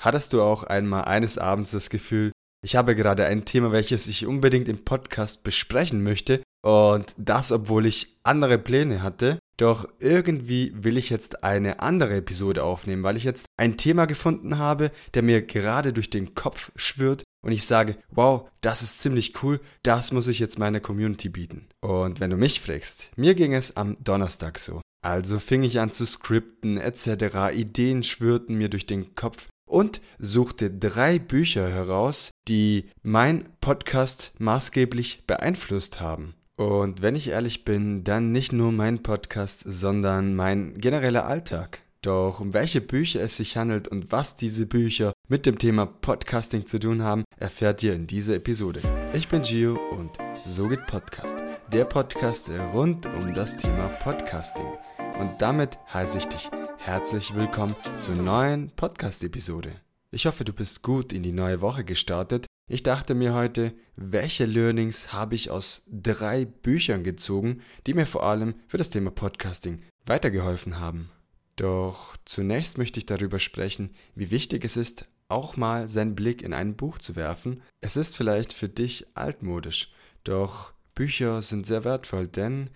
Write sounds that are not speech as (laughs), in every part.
Hattest du auch einmal eines Abends das Gefühl, ich habe gerade ein Thema, welches ich unbedingt im Podcast besprechen möchte, und das, obwohl ich andere Pläne hatte. Doch irgendwie will ich jetzt eine andere Episode aufnehmen, weil ich jetzt ein Thema gefunden habe, der mir gerade durch den Kopf schwirrt und ich sage, wow, das ist ziemlich cool, das muss ich jetzt meiner Community bieten. Und wenn du mich fragst, mir ging es am Donnerstag so. Also fing ich an zu skripten etc., Ideen schwirrten mir durch den Kopf und suchte drei Bücher heraus, die mein Podcast maßgeblich beeinflusst haben. Und wenn ich ehrlich bin, dann nicht nur mein Podcast, sondern mein genereller Alltag. Doch um welche Bücher es sich handelt und was diese Bücher mit dem Thema Podcasting zu tun haben, erfährt ihr in dieser Episode. Ich bin Gio und so geht Podcast. Der Podcast rund um das Thema Podcasting. Und damit heiße ich dich herzlich willkommen zur neuen Podcast-Episode. Ich hoffe, du bist gut in die neue Woche gestartet ich dachte mir heute, welche Learnings habe ich aus drei Büchern gezogen, die mir vor allem für das Thema Podcasting weitergeholfen haben. Doch zunächst möchte ich darüber sprechen, wie wichtig es ist, auch mal seinen Blick in ein Buch zu werfen. Es ist vielleicht für dich altmodisch, doch Bücher sind sehr wertvoll, denn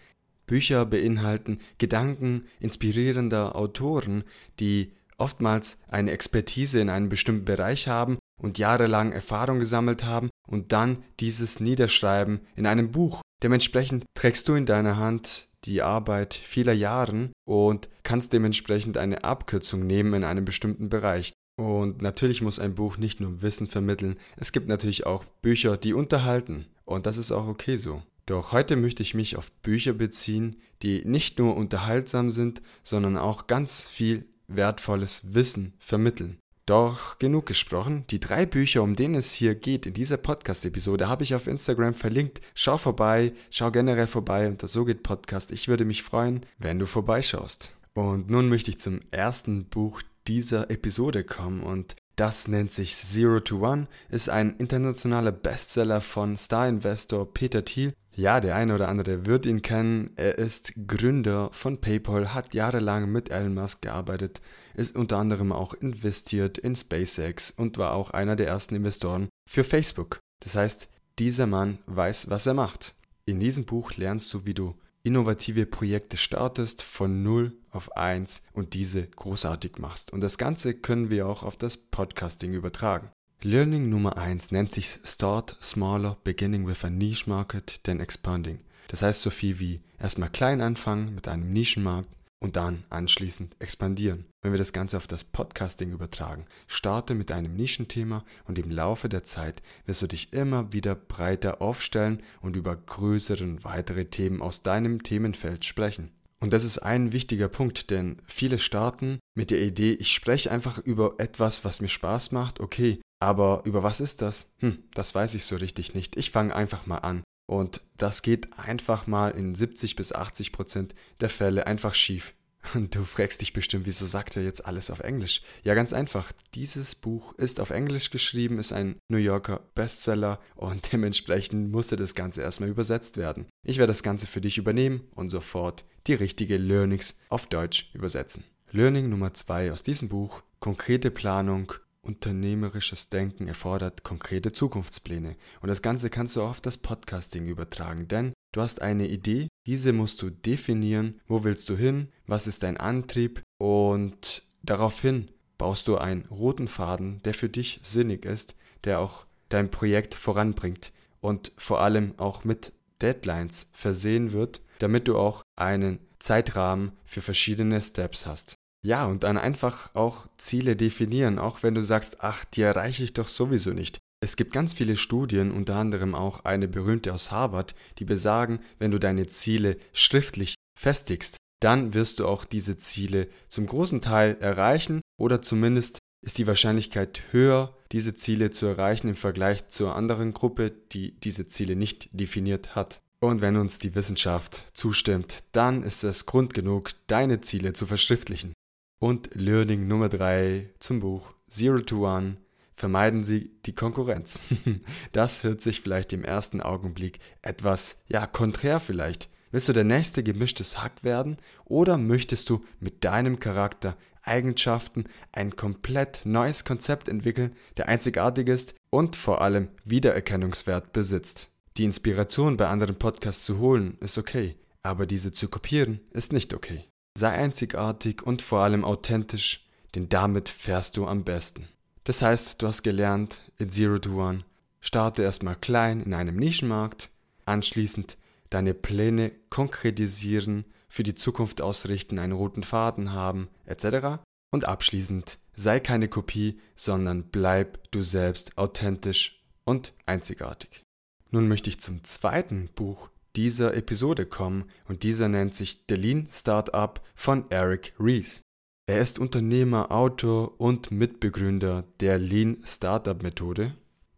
Bücher beinhalten Gedanken inspirierender Autoren, die oftmals eine Expertise in einem bestimmten Bereich haben und jahrelang Erfahrung gesammelt haben und dann dieses niederschreiben in einem Buch. Dementsprechend trägst du in deiner Hand die Arbeit vieler Jahren und kannst dementsprechend eine Abkürzung nehmen in einem bestimmten Bereich. Und natürlich muss ein Buch nicht nur Wissen vermitteln, es gibt natürlich auch Bücher, die unterhalten. Und das ist auch okay so. Doch heute möchte ich mich auf Bücher beziehen, die nicht nur unterhaltsam sind, sondern auch ganz viel wertvolles Wissen vermitteln. Doch genug gesprochen. Die drei Bücher, um denen es hier geht in dieser Podcast-Episode, habe ich auf Instagram verlinkt. Schau vorbei, schau generell vorbei unter So geht Podcast. Ich würde mich freuen, wenn du vorbeischaust. Und nun möchte ich zum ersten Buch dieser Episode kommen und das nennt sich Zero to One, ist ein internationaler Bestseller von Star-Investor Peter Thiel ja, der eine oder andere wird ihn kennen. Er ist Gründer von PayPal, hat jahrelang mit Elon Musk gearbeitet, ist unter anderem auch investiert in SpaceX und war auch einer der ersten Investoren für Facebook. Das heißt, dieser Mann weiß, was er macht. In diesem Buch lernst du, wie du innovative Projekte startest von 0 auf 1 und diese großartig machst. Und das Ganze können wir auch auf das Podcasting übertragen. Learning Nummer 1 nennt sich Start Smaller, Beginning with a Niche Market, then Expanding. Das heißt so viel wie erstmal klein anfangen mit einem Nischenmarkt und dann anschließend expandieren. Wenn wir das Ganze auf das Podcasting übertragen, starte mit einem Nischenthema und im Laufe der Zeit wirst du dich immer wieder breiter aufstellen und über größere und weitere Themen aus deinem Themenfeld sprechen. Und das ist ein wichtiger Punkt, denn viele starten mit der Idee, ich spreche einfach über etwas, was mir Spaß macht, okay, aber über was ist das? Hm, das weiß ich so richtig nicht. Ich fange einfach mal an. Und das geht einfach mal in 70 bis 80 Prozent der Fälle einfach schief. (laughs) Und du fragst dich bestimmt, wieso sagt er jetzt alles auf Englisch? Ja, ganz einfach. Dieses Buch ist auf Englisch geschrieben, ist ein New Yorker Bestseller und (laughs) dementsprechend musste das Ganze erstmal übersetzt werden. Ich werde das Ganze für dich übernehmen und sofort die richtige Learnings auf Deutsch übersetzen. Learning Nummer zwei aus diesem Buch: konkrete Planung Unternehmerisches Denken erfordert konkrete Zukunftspläne. Und das Ganze kannst du auch auf das Podcasting übertragen, denn du hast eine Idee, diese musst du definieren, wo willst du hin, was ist dein Antrieb und daraufhin baust du einen roten Faden, der für dich sinnig ist, der auch dein Projekt voranbringt und vor allem auch mit Deadlines versehen wird, damit du auch einen Zeitrahmen für verschiedene Steps hast. Ja, und dann einfach auch Ziele definieren, auch wenn du sagst, ach, die erreiche ich doch sowieso nicht. Es gibt ganz viele Studien, unter anderem auch eine berühmte aus Harvard, die besagen, wenn du deine Ziele schriftlich festigst, dann wirst du auch diese Ziele zum großen Teil erreichen oder zumindest ist die Wahrscheinlichkeit höher, diese Ziele zu erreichen im Vergleich zur anderen Gruppe, die diese Ziele nicht definiert hat. Und wenn uns die Wissenschaft zustimmt, dann ist es Grund genug, deine Ziele zu verschriftlichen. Und Learning Nummer 3 zum Buch Zero to One. Vermeiden Sie die Konkurrenz. (laughs) das hört sich vielleicht im ersten Augenblick etwas, ja, konträr vielleicht. Willst du der nächste gemischtes Hack werden oder möchtest du mit deinem Charakter Eigenschaften ein komplett neues Konzept entwickeln, der einzigartig ist und vor allem Wiedererkennungswert besitzt. Die Inspiration bei anderen Podcasts zu holen ist okay, aber diese zu kopieren ist nicht okay. Sei einzigartig und vor allem authentisch, denn damit fährst du am besten. Das heißt, du hast gelernt, in Zero to One, starte erstmal klein in einem Nischenmarkt, anschließend deine Pläne konkretisieren, für die Zukunft ausrichten, einen roten Faden haben, etc. Und abschließend, sei keine Kopie, sondern bleib du selbst authentisch und einzigartig. Nun möchte ich zum zweiten Buch dieser Episode kommen und dieser nennt sich The Lean Startup von Eric Ries. Er ist Unternehmer, Autor und Mitbegründer der Lean Startup Methode.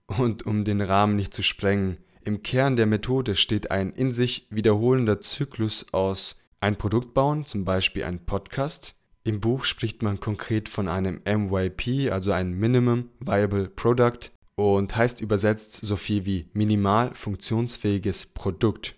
Und um den Rahmen nicht zu sprengen, im Kern der Methode steht ein in sich wiederholender Zyklus aus ein Produkt bauen, zum Beispiel ein Podcast. Im Buch spricht man konkret von einem MYP, also ein Minimum Viable Product und heißt übersetzt so viel wie minimal funktionsfähiges Produkt.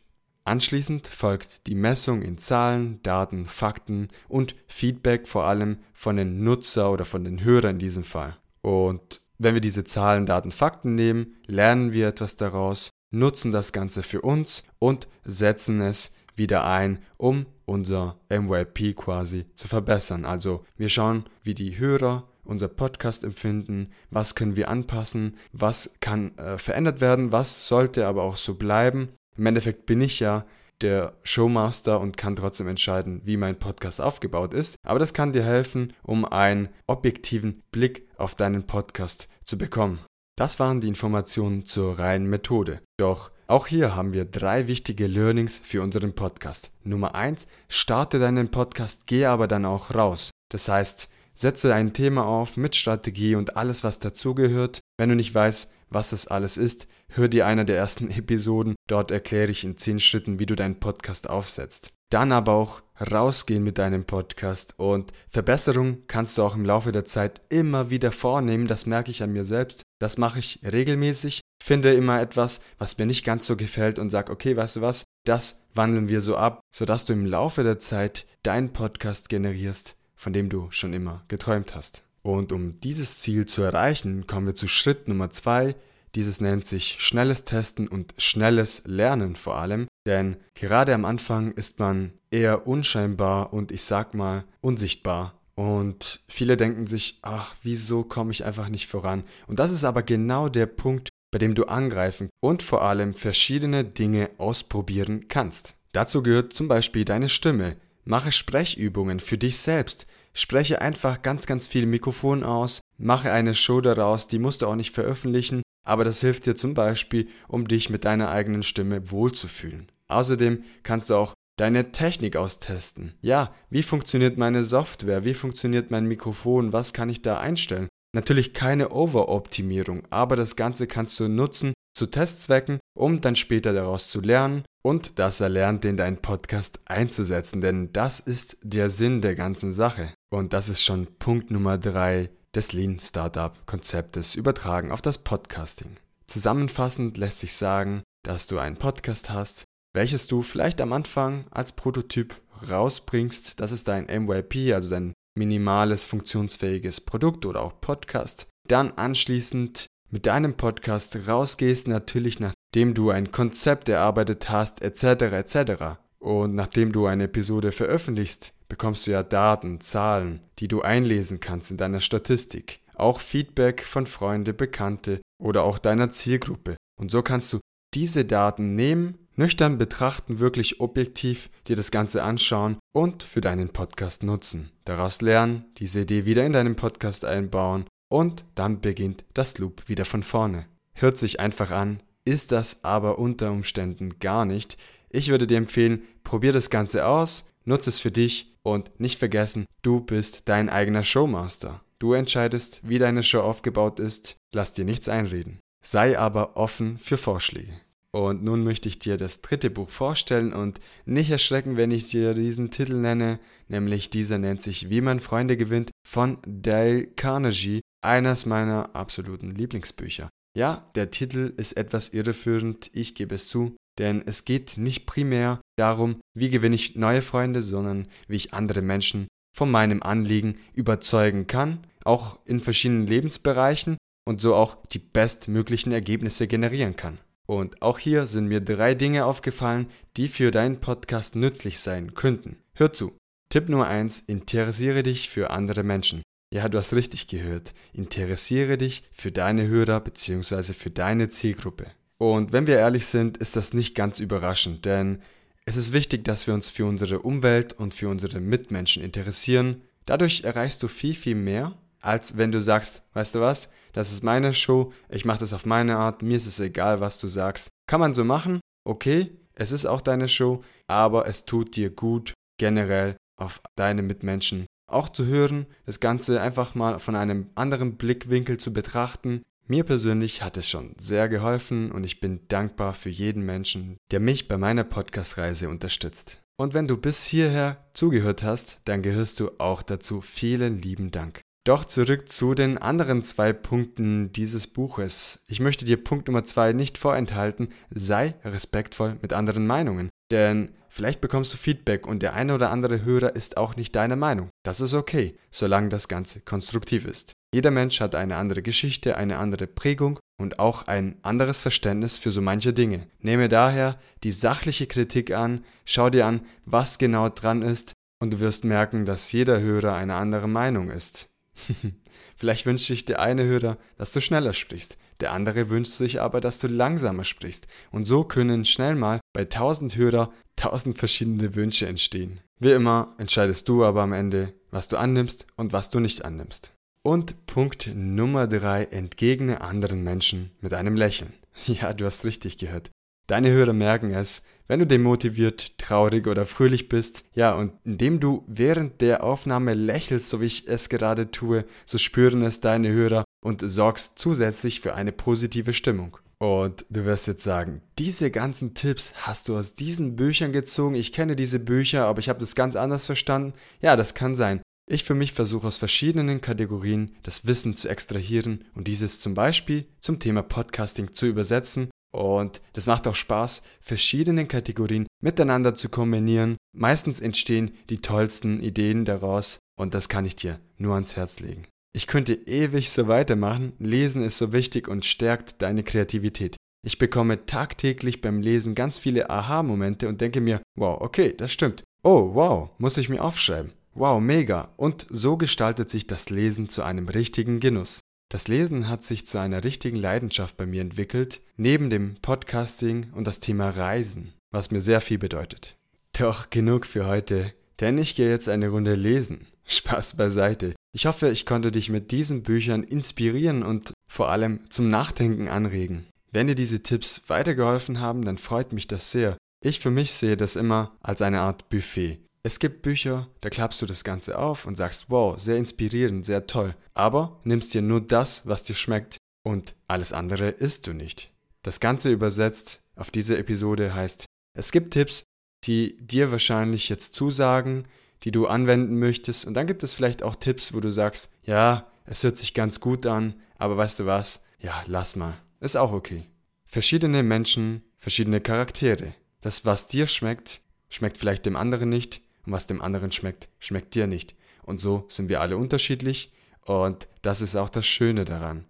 Anschließend folgt die Messung in Zahlen, Daten, Fakten und Feedback vor allem von den Nutzer oder von den Hörern in diesem Fall. Und wenn wir diese Zahlen, Daten, Fakten nehmen, lernen wir etwas daraus, nutzen das Ganze für uns und setzen es wieder ein, um unser MYP quasi zu verbessern. Also wir schauen, wie die Hörer unser Podcast empfinden, was können wir anpassen, was kann äh, verändert werden, was sollte aber auch so bleiben. Im Endeffekt bin ich ja der Showmaster und kann trotzdem entscheiden, wie mein Podcast aufgebaut ist. Aber das kann dir helfen, um einen objektiven Blick auf deinen Podcast zu bekommen. Das waren die Informationen zur reinen Methode. Doch auch hier haben wir drei wichtige Learnings für unseren Podcast. Nummer eins: starte deinen Podcast, geh aber dann auch raus. Das heißt, setze ein Thema auf mit Strategie und alles, was dazugehört. Wenn du nicht weißt, was das alles ist, hör dir einer der ersten (laughs) Episoden. Dort erkläre ich in zehn Schritten, wie du deinen Podcast aufsetzt. Dann aber auch rausgehen mit deinem Podcast und Verbesserungen kannst du auch im Laufe der Zeit immer wieder vornehmen. Das merke ich an mir selbst. Das mache ich regelmäßig finde immer etwas, was mir nicht ganz so gefällt und sag, okay, weißt du was, das wandeln wir so ab, sodass du im Laufe der Zeit deinen Podcast generierst, von dem du schon immer geträumt hast. Und um dieses Ziel zu erreichen, kommen wir zu Schritt Nummer zwei. Dieses nennt sich schnelles Testen und schnelles Lernen vor allem, denn gerade am Anfang ist man eher unscheinbar und ich sag mal unsichtbar und viele denken sich, ach, wieso komme ich einfach nicht voran? Und das ist aber genau der Punkt, bei dem du angreifen und vor allem verschiedene Dinge ausprobieren kannst. Dazu gehört zum Beispiel deine Stimme. Mache Sprechübungen für dich selbst. Spreche einfach ganz, ganz viel Mikrofon aus. Mache eine Show daraus, die musst du auch nicht veröffentlichen, aber das hilft dir zum Beispiel, um dich mit deiner eigenen Stimme wohlzufühlen. Außerdem kannst du auch deine Technik austesten. Ja, wie funktioniert meine Software? Wie funktioniert mein Mikrofon? Was kann ich da einstellen? Natürlich keine Overoptimierung, aber das Ganze kannst du nutzen zu Testzwecken, um dann später daraus zu lernen und das Erlernt in deinen Podcast einzusetzen, denn das ist der Sinn der ganzen Sache. Und das ist schon Punkt Nummer drei des Lean Startup Konzeptes übertragen auf das Podcasting. Zusammenfassend lässt sich sagen, dass du einen Podcast hast, welches du vielleicht am Anfang als Prototyp rausbringst. Das ist dein MYP, also dein minimales funktionsfähiges Produkt oder auch Podcast. Dann anschließend mit deinem Podcast rausgehst, natürlich nachdem du ein Konzept erarbeitet hast, etc. etc. Und nachdem du eine Episode veröffentlichst, bekommst du ja Daten, Zahlen, die du einlesen kannst in deiner Statistik. Auch Feedback von Freunde, Bekannte oder auch deiner Zielgruppe. Und so kannst du diese Daten nehmen Nüchtern betrachten, wirklich objektiv dir das Ganze anschauen und für deinen Podcast nutzen. Daraus lernen, diese Idee wieder in deinen Podcast einbauen und dann beginnt das Loop wieder von vorne. Hört sich einfach an, ist das aber unter Umständen gar nicht. Ich würde dir empfehlen, probier das Ganze aus, nutze es für dich und nicht vergessen, du bist dein eigener Showmaster. Du entscheidest, wie deine Show aufgebaut ist, lass dir nichts einreden. Sei aber offen für Vorschläge. Und nun möchte ich dir das dritte Buch vorstellen und nicht erschrecken, wenn ich dir diesen Titel nenne, nämlich dieser nennt sich Wie man Freunde gewinnt von Dale Carnegie, eines meiner absoluten Lieblingsbücher. Ja, der Titel ist etwas irreführend, ich gebe es zu, denn es geht nicht primär darum, wie gewinne ich neue Freunde, sondern wie ich andere Menschen von meinem Anliegen überzeugen kann, auch in verschiedenen Lebensbereichen und so auch die bestmöglichen Ergebnisse generieren kann. Und auch hier sind mir drei Dinge aufgefallen, die für deinen Podcast nützlich sein könnten. Hör zu. Tipp Nummer 1. Interessiere dich für andere Menschen. Ja, du hast richtig gehört. Interessiere dich für deine Hörer bzw. für deine Zielgruppe. Und wenn wir ehrlich sind, ist das nicht ganz überraschend, denn es ist wichtig, dass wir uns für unsere Umwelt und für unsere Mitmenschen interessieren. Dadurch erreichst du viel, viel mehr, als wenn du sagst, weißt du was, das ist meine Show, ich mache das auf meine Art, mir ist es egal, was du sagst. Kann man so machen, okay, es ist auch deine Show, aber es tut dir gut, generell auf deine Mitmenschen auch zu hören, das Ganze einfach mal von einem anderen Blickwinkel zu betrachten. Mir persönlich hat es schon sehr geholfen und ich bin dankbar für jeden Menschen, der mich bei meiner Podcast-Reise unterstützt. Und wenn du bis hierher zugehört hast, dann gehörst du auch dazu. Vielen lieben Dank. Doch zurück zu den anderen zwei Punkten dieses Buches. Ich möchte dir Punkt Nummer zwei nicht vorenthalten, sei respektvoll mit anderen Meinungen. Denn vielleicht bekommst du Feedback und der eine oder andere Hörer ist auch nicht deiner Meinung. Das ist okay, solange das Ganze konstruktiv ist. Jeder Mensch hat eine andere Geschichte, eine andere Prägung und auch ein anderes Verständnis für so manche Dinge. Nehme daher die sachliche Kritik an, schau dir an, was genau dran ist und du wirst merken, dass jeder Hörer eine andere Meinung ist. (laughs) Vielleicht wünscht sich der eine Hörer, dass du schneller sprichst, der andere wünscht sich aber, dass du langsamer sprichst. Und so können schnell mal bei tausend Hörer tausend verschiedene Wünsche entstehen. Wie immer entscheidest du aber am Ende, was du annimmst und was du nicht annimmst. Und Punkt Nummer drei: Entgegne anderen Menschen mit einem Lächeln. (laughs) Ja, du hast richtig gehört. Deine Hörer merken es, wenn du demotiviert, traurig oder fröhlich bist. Ja, und indem du während der Aufnahme lächelst, so wie ich es gerade tue, so spüren es deine Hörer und sorgst zusätzlich für eine positive Stimmung. Und du wirst jetzt sagen, diese ganzen Tipps hast du aus diesen Büchern gezogen. Ich kenne diese Bücher, aber ich habe das ganz anders verstanden. Ja, das kann sein. Ich für mich versuche aus verschiedenen Kategorien das Wissen zu extrahieren und dieses zum Beispiel zum Thema Podcasting zu übersetzen und das macht auch Spaß, verschiedene Kategorien miteinander zu kombinieren. Meistens entstehen die tollsten Ideen daraus und das kann ich dir nur ans Herz legen. Ich könnte ewig so weitermachen, Lesen ist so wichtig und stärkt deine Kreativität. Ich bekomme tagtäglich beim Lesen ganz viele Aha-Momente und denke mir, wow, okay, das stimmt. Oh, wow, muss ich mir aufschreiben. Wow, mega. Und so gestaltet sich das Lesen zu einem richtigen Genuss. Das Lesen hat sich zu einer richtigen Leidenschaft bei mir entwickelt, neben dem Podcasting und das Thema Reisen, was mir sehr viel bedeutet. Doch genug für heute, denn ich gehe jetzt eine Runde lesen. (laughs) Spaß beiseite. Ich hoffe, ich konnte dich mit diesen Büchern inspirieren und vor allem zum Nachdenken anregen. Wenn dir diese Tipps weitergeholfen haben, dann freut mich das sehr. Ich für mich sehe das immer als eine Art Buffet. Es gibt Bücher, da klappst du das Ganze auf und sagst, wow, sehr inspirierend, sehr toll, aber nimmst dir nur das, was dir schmeckt und alles andere isst du nicht. Das Ganze übersetzt auf diese Episode heißt, es gibt Tipps, die dir wahrscheinlich jetzt zusagen, die du anwenden möchtest und dann gibt es vielleicht auch Tipps, wo du sagst, ja, es hört sich ganz gut an, aber weißt du was, ja, lass mal, ist auch okay. Verschiedene Menschen, verschiedene Charaktere. Das, was dir schmeckt, schmeckt vielleicht dem anderen nicht und was dem anderen schmeckt, schmeckt dir nicht. Und so sind wir alle unterschiedlich und das ist auch das Schöne daran.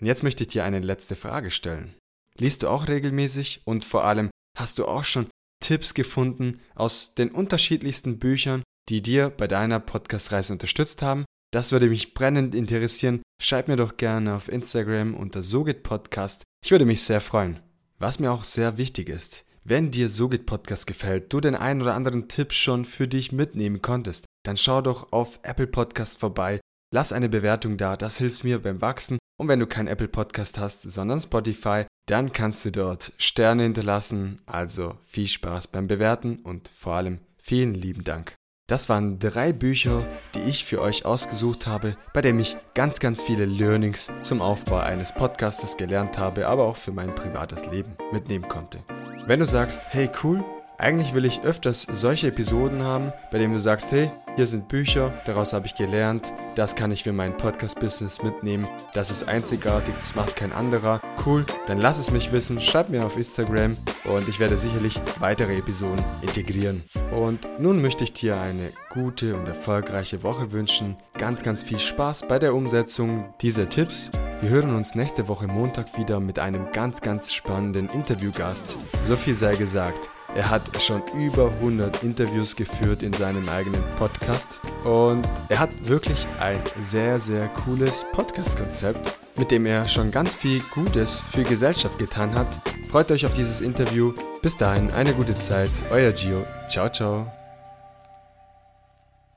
Und jetzt möchte ich dir eine letzte Frage stellen. Liest du auch regelmäßig und vor allem hast du auch schon Tipps gefunden aus den unterschiedlichsten Büchern, die dir bei deiner Podcast-Reise unterstützt haben? Das würde mich brennend interessieren. Schreib mir doch gerne auf Instagram unter SoGitPodcast. Ich würde mich sehr freuen. Was mir auch sehr wichtig ist, wenn dir Sogit Podcast gefällt, du den einen oder anderen Tipp schon für dich mitnehmen konntest, dann schau doch auf Apple Podcast vorbei, lass eine Bewertung da, das hilft mir beim Wachsen. Und wenn du kein Apple Podcast hast, sondern Spotify, dann kannst du dort Sterne hinterlassen. Also viel Spaß beim Bewerten und vor allem vielen lieben Dank. Das waren drei Bücher, die ich für euch ausgesucht habe, bei denen ich ganz, ganz viele Learnings zum Aufbau eines Podcastes gelernt habe, aber auch für mein privates Leben mitnehmen konnte. Wenn du sagst, hey cool, Eigentlich will ich öfters solche Episoden haben, bei denen du sagst, hey, hier sind Bücher, daraus habe ich gelernt, das kann ich für mein Podcast-Business mitnehmen, das ist einzigartig, das macht kein anderer. Cool, dann lass es mich wissen, schreib mir auf Instagram und ich werde sicherlich weitere Episoden integrieren. Und nun möchte ich dir eine gute und erfolgreiche Woche wünschen. Ganz, ganz viel Spaß bei der Umsetzung dieser Tipps. Wir hören uns nächste Woche Montag wieder mit einem ganz, ganz spannenden Interviewgast. So viel sei gesagt. Er hat schon über 100 Interviews geführt in seinem eigenen Podcast und er hat wirklich ein sehr, sehr cooles Podcast-Konzept, mit dem er schon ganz viel Gutes für Gesellschaft getan hat. Freut euch auf dieses Interview. Bis dahin eine gute Zeit. Euer Gio. Ciao, ciao.